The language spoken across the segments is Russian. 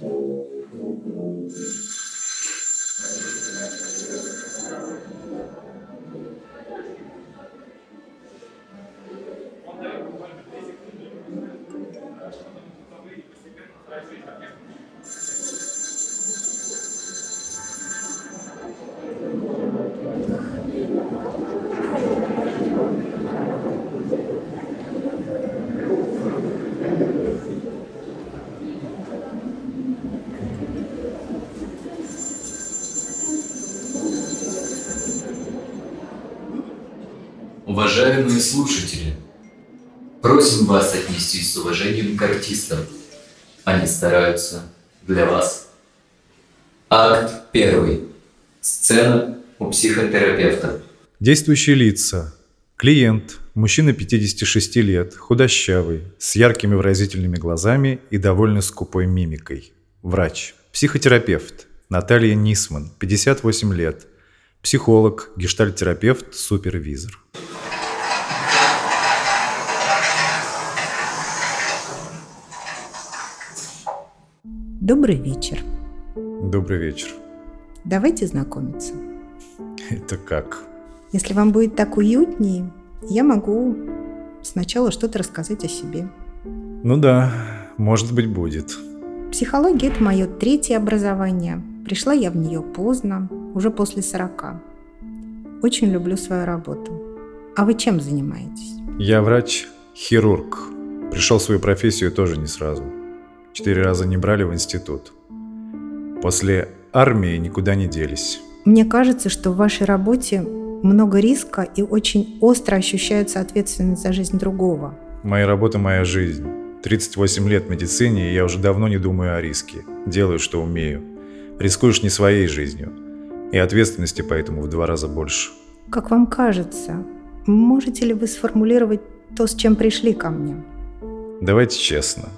Thank you. Уважаемые слушатели, просим вас отнестись с уважением к артистам. Они стараются для вас. Акт первый. Сцена у психотерапевта. Действующие лица. Клиент, мужчина 56 лет, худощавый, с яркими выразительными глазами и довольно скупой мимикой. Врач. Психотерапевт. Наталья Нисман, 58 лет. Психолог, гештальтерапевт, супервизор. Добрый вечер. Добрый вечер. Давайте знакомиться. Это как? Если вам будет так уютнее, я могу сначала что-то рассказать о себе. Ну да, может быть будет. Психология – это мое третье образование. Пришла я в нее поздно, уже после 40. Очень люблю свою работу. А вы чем занимаетесь? Я врач-хирург. Пришел в свою профессию тоже не сразу. Четыре раза не брали в институт. После армии никуда не делись. Мне кажется, что в вашей работе много риска и очень остро ощущается ответственность за жизнь другого. Моя работа – моя жизнь. 38 лет в медицине, и я уже давно не думаю о риске. Делаю, что умею. Рискуешь не своей жизнью. И ответственности поэтому в два раза больше. Как вам кажется, можете ли вы сформулировать то, с чем пришли ко мне? Давайте честно.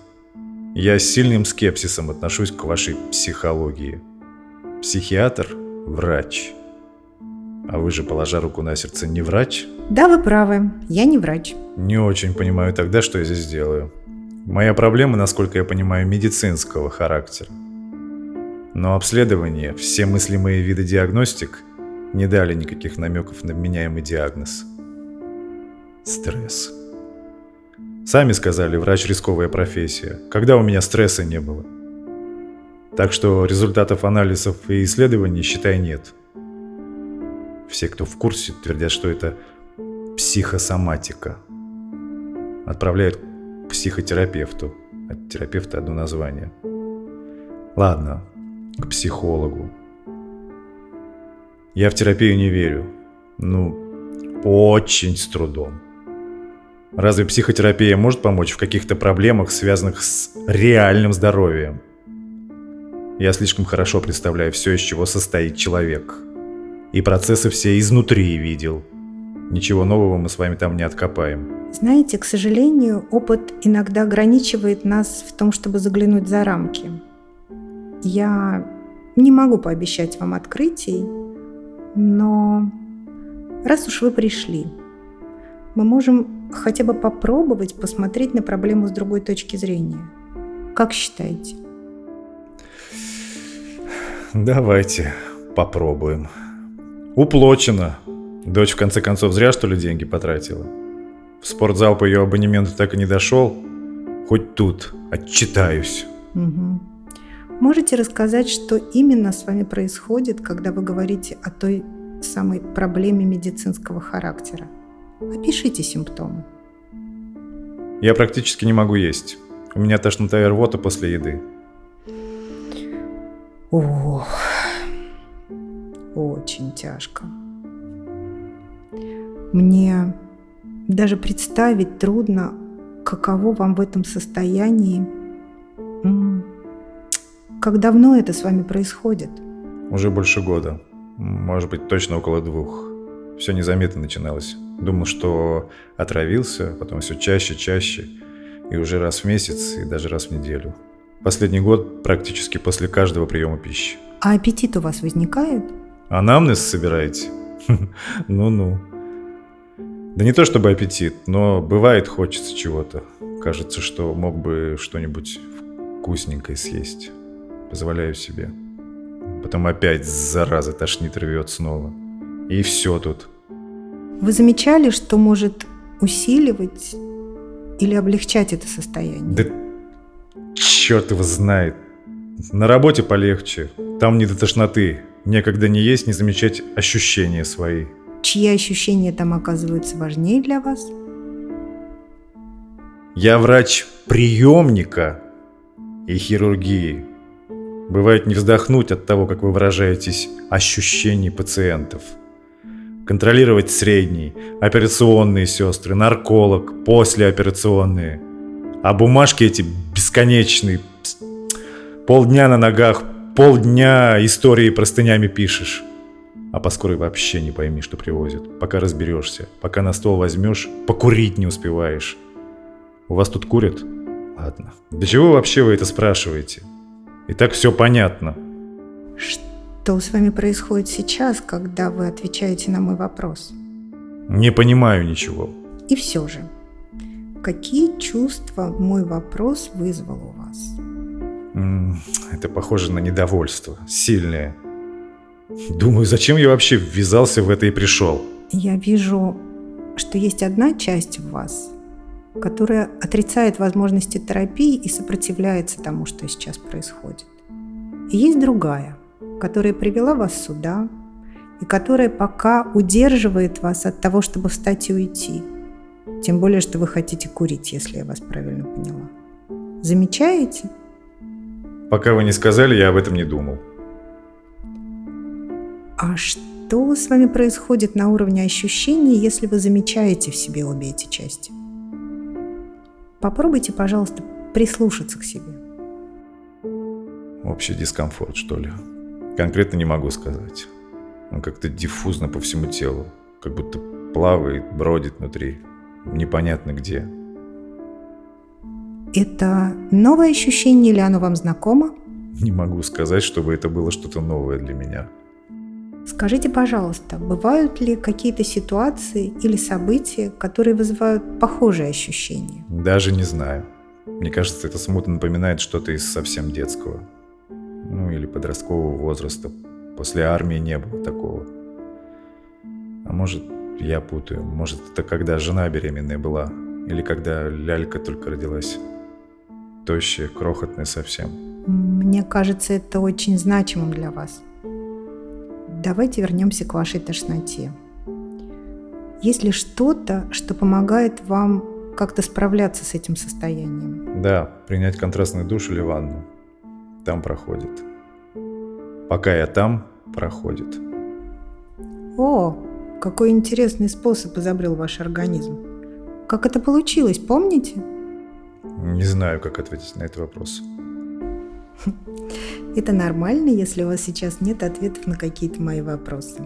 Я с сильным скепсисом отношусь к вашей психологии. Психиатр – врач. А вы же, положа руку на сердце, не врач? Да, вы правы, я не врач. Не очень понимаю тогда, что я здесь делаю. Моя проблема, насколько я понимаю, медицинского характера. Но обследование, все мыслимые виды диагностик не дали никаких намеков на вменяемый диагноз. Стресс. Сами сказали, врач рисковая профессия. Когда у меня стресса не было? Так что результатов анализов и исследований, считай, нет. Все, кто в курсе, твердят, что это психосоматика. Отправляют к психотерапевту. От терапевта одно название. Ладно, к психологу. Я в терапию не верю. Ну, очень с трудом. Разве психотерапия может помочь в каких-то проблемах, связанных с реальным здоровьем? Я слишком хорошо представляю все, из чего состоит человек. И процессы все изнутри видел. Ничего нового мы с вами там не откопаем. Знаете, к сожалению, опыт иногда ограничивает нас в том, чтобы заглянуть за рамки. Я не могу пообещать вам открытий, но раз уж вы пришли, мы можем хотя бы попробовать посмотреть на проблему с другой точки зрения. Как считаете? Давайте попробуем. Уплочено. Дочь в конце концов зря что ли деньги потратила? В спортзал по ее абонементу так и не дошел. Хоть тут отчитаюсь. Угу. Можете рассказать, что именно с вами происходит, когда вы говорите о той самой проблеме медицинского характера? Опишите симптомы. Я практически не могу есть. У меня тошнота и рвота после еды. Ох, очень тяжко. Мне даже представить трудно, каково вам в этом состоянии. Как давно это с вами происходит? Уже больше года. Может быть, точно около двух. Все незаметно начиналось. Думал, что отравился, потом все чаще, чаще. И уже раз в месяц, и даже раз в неделю. Последний год практически после каждого приема пищи. А аппетит у вас возникает? Анамнез собираете? Ну-ну. Да не то чтобы аппетит, но бывает хочется чего-то. Кажется, что мог бы что-нибудь вкусненькое съесть. позволяю себе. Потом опять, зараза, тошнит рвет снова. И все тут. Вы замечали, что может усиливать или облегчать это состояние? Да черт его знает. На работе полегче. Там не до тошноты. Некогда не есть, не замечать ощущения свои. Чьи ощущения там оказываются важнее для вас? Я врач приемника и хирургии. Бывает не вздохнуть от того, как вы выражаетесь, ощущений пациентов. Контролировать средний, операционные сестры, нарколог, послеоперационные. А бумажки эти бесконечные. Полдня на ногах, полдня истории простынями пишешь. А по скорой вообще не пойми, что привозят. Пока разберешься, пока на стол возьмешь, покурить не успеваешь. У вас тут курят? Ладно. Для чего вообще вы это спрашиваете? И так все понятно. Что с вами происходит сейчас, когда вы отвечаете на мой вопрос? Не понимаю ничего. И все же, какие чувства мой вопрос вызвал у вас? Это похоже на недовольство. Сильное. Думаю, зачем я вообще ввязался в это и пришел? Я вижу, что есть одна часть в вас, которая отрицает возможности терапии и сопротивляется тому, что сейчас происходит. И есть другая, которая привела вас сюда и которая пока удерживает вас от того, чтобы встать и уйти. Тем более, что вы хотите курить, если я вас правильно поняла. Замечаете? Пока вы не сказали, я об этом не думал. А что с вами происходит на уровне ощущений, если вы замечаете в себе обе эти части? Попробуйте, пожалуйста, прислушаться к себе. Общий дискомфорт, что ли? Конкретно не могу сказать. Он как-то диффузно по всему телу. Как будто плавает, бродит внутри. Непонятно где. Это новое ощущение или оно вам знакомо? Не могу сказать, чтобы это было что-то новое для меня. Скажите, пожалуйста, бывают ли какие-то ситуации или события, которые вызывают похожие ощущения? Даже не знаю. Мне кажется, это смутно напоминает что-то из совсем детского. Или подросткового возраста. После армии не было такого. А может, я путаю. Может, это когда жена беременная была. Или когда лялька только родилась. Тощая, крохотная совсем. Мне кажется, это очень значимым для вас. Давайте вернемся к вашей тошноте. Есть ли что-то, что помогает вам как-то справляться с этим состоянием? Да, принять контрастный душ или ванну. Там проходит. Пока я там, проходит. О, какой интересный способ изобрел ваш организм. Как это получилось, помните? Не знаю, как ответить на этот вопрос. Это нормально, если у вас сейчас нет ответов на какие-то мои вопросы.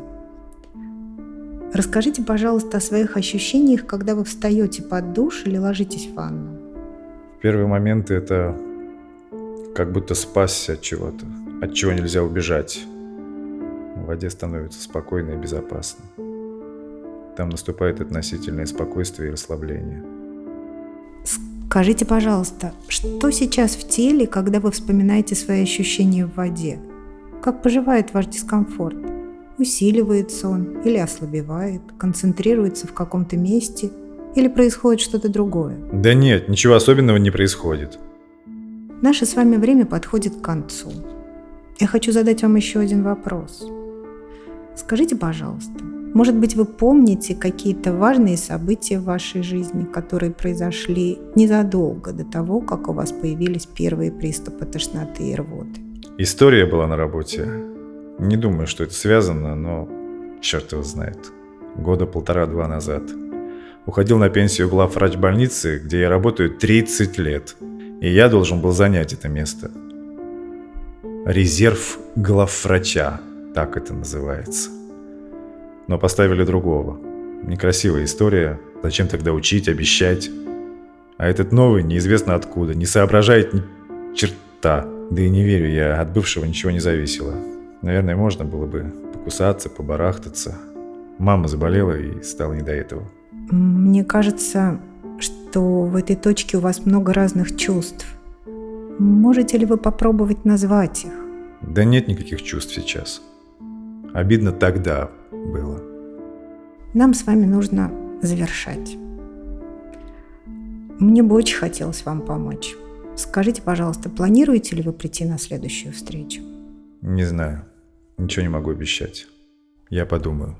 Расскажите, пожалуйста, о своих ощущениях, когда вы встаете под душ или ложитесь в ванну. В первые моменты это как будто спасся от чего-то, от чего нельзя убежать. В воде становится спокойно и безопасно. Там наступает относительное спокойствие и расслабление. Скажите, пожалуйста, что сейчас в теле, когда вы вспоминаете свои ощущения в воде? Как поживает ваш дискомфорт? Усиливается он или ослабевает, концентрируется в каком-то месте или происходит что-то другое? Да нет, ничего особенного не происходит. Наше с вами время подходит к концу. Я хочу задать вам еще один вопрос. Скажите, пожалуйста, может быть, вы помните какие-то важные события в вашей жизни, которые произошли незадолго до того, как у вас появились первые приступы тошноты и рвоты? История была на работе. Не думаю, что это связано, но черт его знает. Года полтора-два назад. Уходил на пенсию главврач больницы, где я работаю 30 лет. И я должен был занять это место. Резерв главврача, так это называется. Но поставили другого. Некрасивая история. Зачем тогда учить, обещать? А этот новый неизвестно откуда, не соображает ни черта. Да и не верю я, от бывшего ничего не зависело. Наверное, можно было бы покусаться, побарахтаться. Мама заболела и стало не до этого. Мне кажется, что в этой точке у вас много разных чувств. Можете ли вы попробовать назвать их? Да нет никаких чувств сейчас. Обидно тогда было. Нам с вами нужно завершать. Мне бы очень хотелось вам помочь. Скажите, пожалуйста, планируете ли вы прийти на следующую встречу? Не знаю. Ничего не могу обещать. Я подумаю.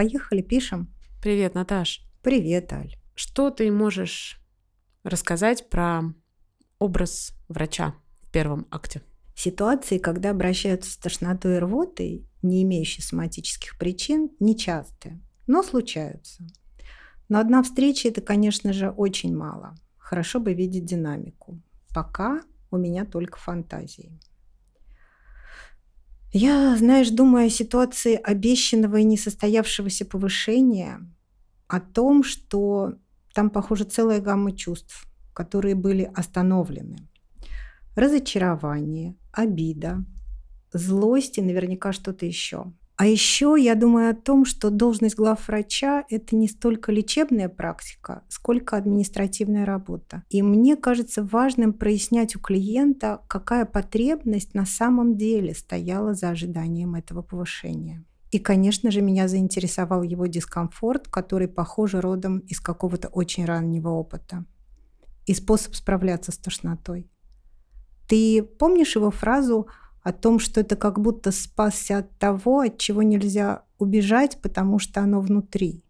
Поехали, пишем. Привет, Наташ. Привет, Аль. Что ты можешь рассказать про образ врача в первом акте? Ситуации, когда обращаются с тошнотой и рвотой, не имеющие соматических причин, нечастые, но случаются. Но одна встреча – это, конечно же, очень мало. Хорошо бы видеть динамику. Пока у меня только фантазии. Я, знаешь, думаю о ситуации обещанного и несостоявшегося повышения, о том, что там, похоже, целая гамма чувств, которые были остановлены. Разочарование, обида, злость и наверняка что-то еще. А еще я думаю о том, что должность главврача – это не столько лечебная практика, сколько административная работа. И мне кажется важным прояснять у клиента, какая потребность на самом деле стояла за ожиданием этого повышения. И, конечно же, меня заинтересовал его дискомфорт, который, похоже, родом из какого-то очень раннего опыта. И способ справляться с тошнотой. Ты помнишь его фразу о том, что это как будто спасся от того, от чего нельзя убежать, потому что оно внутри.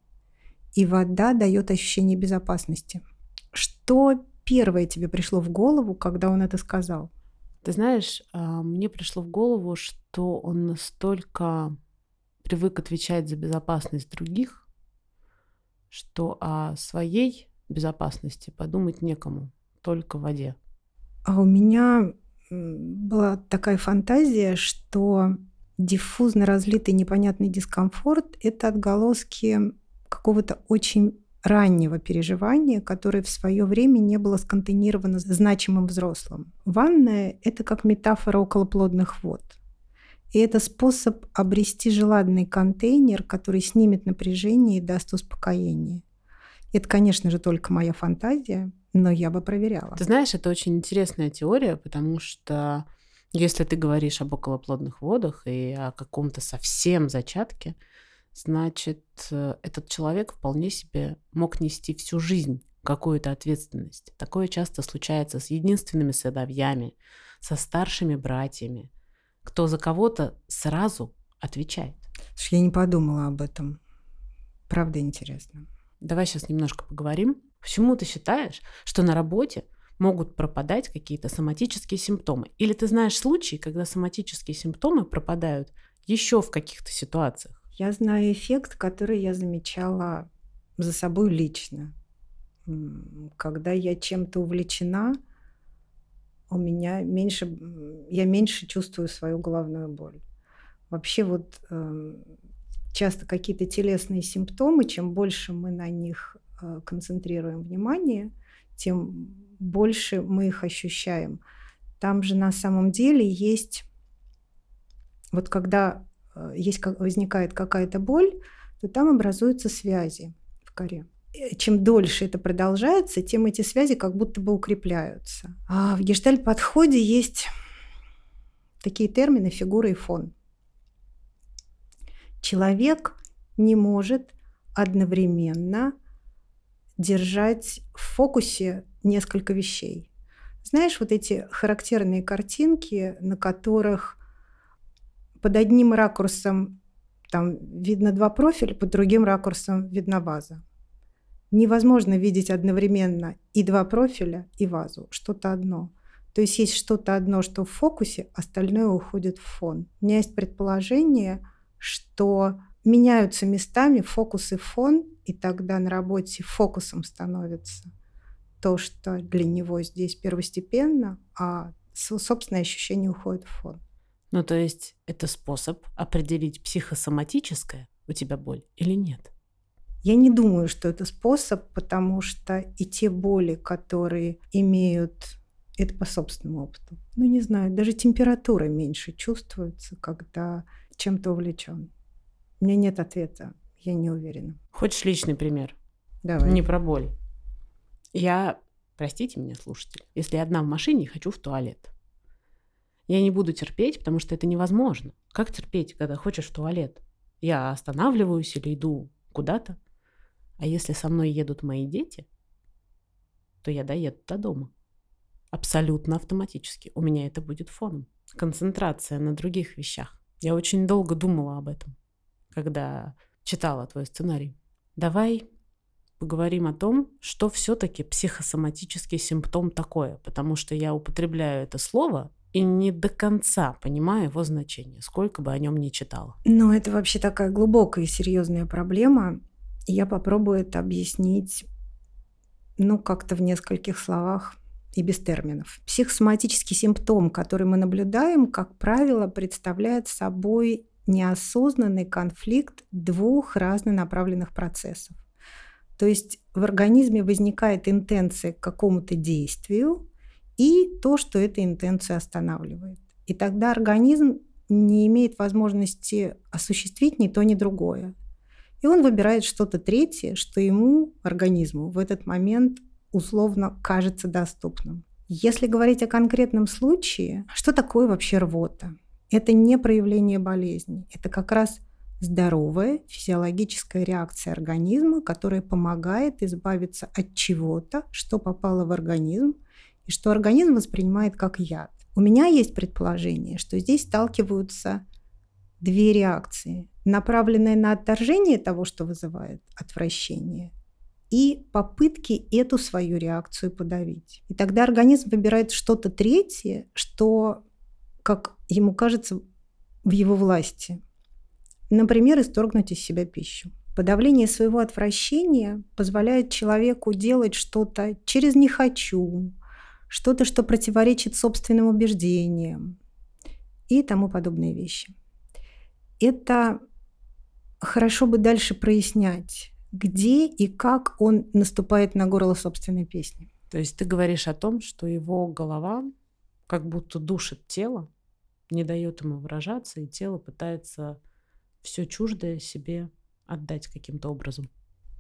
И вода дает ощущение безопасности. Что первое тебе пришло в голову, когда он это сказал? Ты знаешь, а, мне пришло в голову, что он настолько привык отвечать за безопасность других, что о своей безопасности подумать некому, только в воде. А у меня была такая фантазия, что диффузно разлитый непонятный дискомфорт – это отголоски какого-то очень раннего переживания, которое в свое время не было сконтейнировано значимым взрослым. Ванная – это как метафора околоплодных вод. И это способ обрести желанный контейнер, который снимет напряжение и даст успокоение. Это, конечно же, только моя фантазия, но я бы проверяла. Ты знаешь, это очень интересная теория, потому что если ты говоришь об околоплодных водах и о каком-то совсем зачатке, значит, э, этот человек вполне себе мог нести всю жизнь какую-то ответственность. Такое часто случается с единственными сыновьями, со старшими братьями, кто за кого-то сразу отвечает. Я не подумала об этом. Правда интересно. Давай сейчас немножко поговорим Почему ты считаешь, что на работе могут пропадать какие-то соматические симптомы? Или ты знаешь случаи, когда соматические симптомы пропадают еще в каких-то ситуациях? Я знаю эффект, который я замечала за собой лично. Когда я чем-то увлечена, у меня меньше, я меньше чувствую свою головную боль. Вообще вот э, часто какие-то телесные симптомы, чем больше мы на них концентрируем внимание, тем больше мы их ощущаем. Там же на самом деле есть, вот когда э, есть, возникает какая-то боль, то там образуются связи в коре. Чем дольше это продолжается, тем эти связи как будто бы укрепляются. А в гештальт-подходе есть такие термины фигура и фон. Человек не может одновременно держать в фокусе несколько вещей. Знаешь, вот эти характерные картинки, на которых под одним ракурсом там видно два профиля, под другим ракурсом видна ваза. Невозможно видеть одновременно и два профиля, и вазу, что-то одно. То есть есть что-то одно, что в фокусе, остальное уходит в фон. У меня есть предположение, что меняются местами фокус и фон, и тогда на работе фокусом становится то, что для него здесь первостепенно, а собственное ощущение уходит в фон. Ну, то есть это способ определить психосоматическое у тебя боль или нет? Я не думаю, что это способ, потому что и те боли, которые имеют это по собственному опыту. Ну, не знаю, даже температура меньше чувствуется, когда чем-то увлечен. У меня нет ответа, я не уверена. Хочешь личный пример? Давай. Не про боль. Я, простите меня, слушатель, если я одна в машине и хочу в туалет. Я не буду терпеть, потому что это невозможно. Как терпеть, когда хочешь в туалет? Я останавливаюсь или иду куда-то. А если со мной едут мои дети, то я доеду до дома. Абсолютно автоматически. У меня это будет фоном. Концентрация на других вещах. Я очень долго думала об этом, когда читала твой сценарий. Давай поговорим о том, что все-таки психосоматический симптом такое, потому что я употребляю это слово и не до конца понимаю его значение, сколько бы о нем ни читала. Ну, это вообще такая глубокая и серьезная проблема. Я попробую это объяснить, ну, как-то в нескольких словах и без терминов. Психосоматический симптом, который мы наблюдаем, как правило, представляет собой неосознанный конфликт двух разнонаправленных процессов. То есть в организме возникает интенция к какому-то действию и то, что эта интенция останавливает. И тогда организм не имеет возможности осуществить ни то, ни другое. И он выбирает что-то третье, что ему, организму, в этот момент условно кажется доступным. Если говорить о конкретном случае, что такое вообще рвота? Это не проявление болезни, это как раз здоровая физиологическая реакция организма, которая помогает избавиться от чего-то, что попало в организм, и что организм воспринимает как яд. У меня есть предположение, что здесь сталкиваются две реакции. Направленная на отторжение того, что вызывает отвращение, и попытки эту свою реакцию подавить. И тогда организм выбирает что-то третье, что, как ему кажется, в его власти. Например, исторгнуть из себя пищу. Подавление своего отвращения позволяет человеку делать что-то через «не хочу», что-то, что противоречит собственным убеждениям и тому подобные вещи это хорошо бы дальше прояснять, где и как он наступает на горло собственной песни. То есть ты говоришь о том, что его голова как будто душит тело, не дает ему выражаться, и тело пытается все чуждое себе отдать каким-то образом.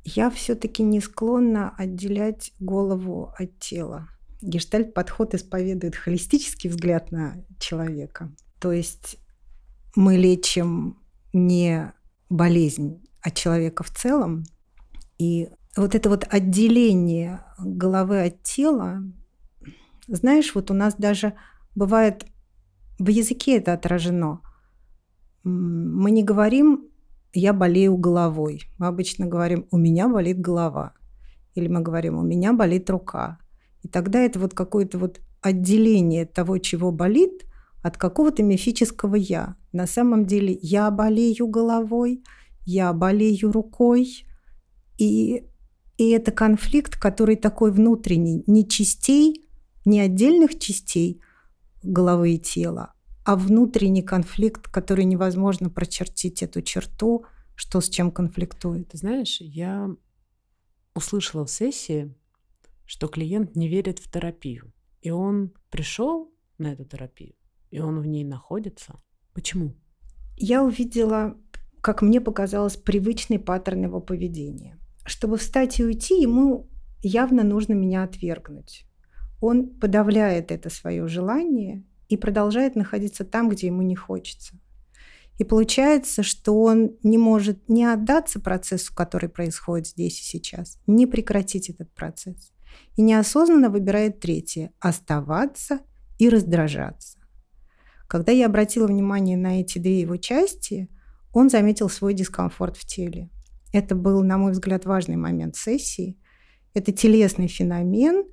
Я все-таки не склонна отделять голову от тела. Гештальт-подход исповедует холистический взгляд на человека. То есть мы лечим не болезнь, а человека в целом. И вот это вот отделение головы от тела, знаешь, вот у нас даже бывает в языке это отражено. Мы не говорим «я болею головой». Мы обычно говорим «у меня болит голова». Или мы говорим «у меня болит рука». И тогда это вот какое-то вот отделение того, чего болит, от какого-то мифического «я». На самом деле я болею головой, я болею рукой, и, и это конфликт, который такой внутренний, не частей, не отдельных частей головы и тела, а внутренний конфликт, который невозможно прочертить эту черту, что с чем конфликтует. Ты знаешь, я услышала в сессии, что клиент не верит в терапию. И он пришел на эту терапию, и он в ней находится. Почему? Я увидела, как мне показалось, привычный паттерн его поведения. Чтобы встать и уйти, ему явно нужно меня отвергнуть. Он подавляет это свое желание и продолжает находиться там, где ему не хочется. И получается, что он не может не отдаться процессу, который происходит здесь и сейчас, не прекратить этот процесс. И неосознанно выбирает третье – оставаться и раздражаться. Когда я обратила внимание на эти две его части, он заметил свой дискомфорт в теле. Это был, на мой взгляд, важный момент сессии. Это телесный феномен,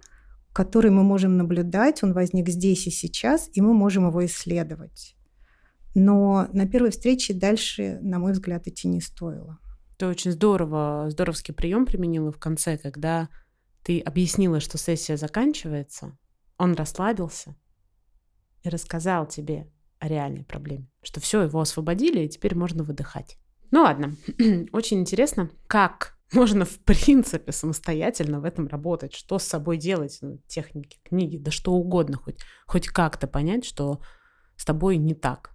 который мы можем наблюдать, он возник здесь и сейчас, и мы можем его исследовать. Но на первой встрече дальше, на мой взгляд, идти не стоило. Ты очень здорово, здоровский прием применила в конце, когда ты объяснила, что сессия заканчивается, он расслабился, и рассказал тебе о реальной проблеме, что все, его освободили, и теперь можно выдыхать. Ну ладно, очень интересно, как Можно, в принципе, самостоятельно в этом работать. Что с собой делать? Ну, техники, книги, да что угодно. Хоть, хоть как-то понять, что с тобой не так.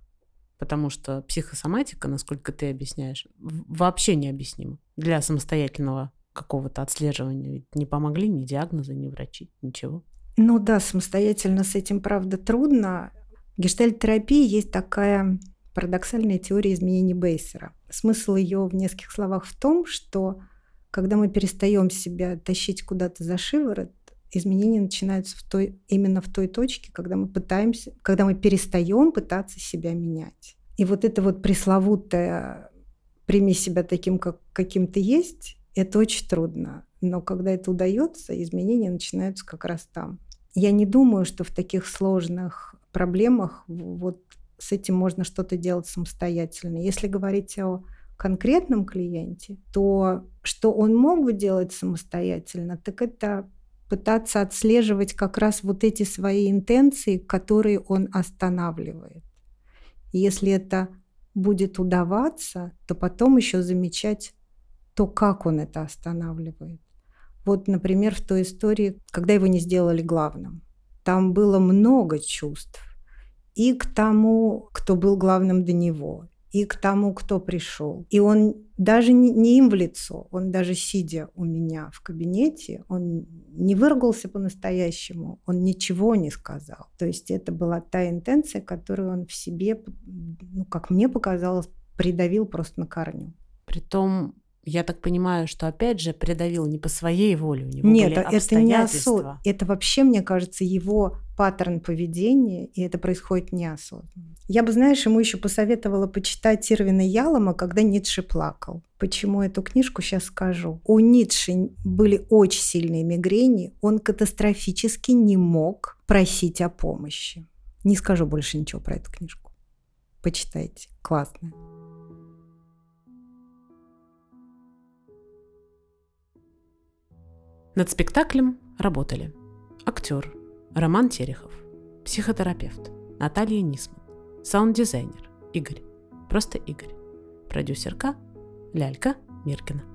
Потому что психосоматика, насколько ты объясняешь, вообще необъяснима для самостоятельного какого-то отслеживания. Ведь не помогли ни диагнозы, ни врачи, ничего. Ну да, самостоятельно с этим, правда, трудно. В гештальт-терапии есть такая парадоксальная теория изменений Бейсера. Смысл ее в нескольких словах в том, что когда мы перестаем себя тащить куда-то за шиворот, изменения начинаются в той, именно в той точке, когда мы пытаемся, когда мы перестаем пытаться себя менять. И вот это вот пресловутое «прими себя таким, как, каким ты есть», это очень трудно. Но когда это удается, изменения начинаются как раз там. Я не думаю, что в таких сложных проблемах вот с этим можно что-то делать самостоятельно. Если говорить о конкретном клиенте, то что он мог бы делать самостоятельно, так это пытаться отслеживать как раз вот эти свои интенции, которые он останавливает. Если это будет удаваться, то потом еще замечать то, как он это останавливает. Вот, например, в той истории, когда его не сделали главным. Там было много чувств. И к тому, кто был главным до него, и к тому, кто пришел. И он даже не, им в лицо, он даже сидя у меня в кабинете, он не выругался по-настоящему, он ничего не сказал. То есть это была та интенция, которую он в себе, ну, как мне показалось, придавил просто на корню. Притом я так понимаю, что опять же придавил не по своей воле, у него Нет, были это не осознанно. Это вообще, мне кажется, его паттерн поведения, и это происходит неосознанно. Я бы, знаешь, ему еще посоветовала почитать Ирвина Ялома, когда Ницше плакал. Почему эту книжку сейчас скажу? У Ницше были очень сильные мигрени, он катастрофически не мог просить о помощи. Не скажу больше ничего про эту книжку. Почитайте. Классная. Над спектаклем работали актер Роман Терехов, психотерапевт Наталья Нисман, саунд-дизайнер Игорь, просто Игорь, продюсерка Лялька Миркина.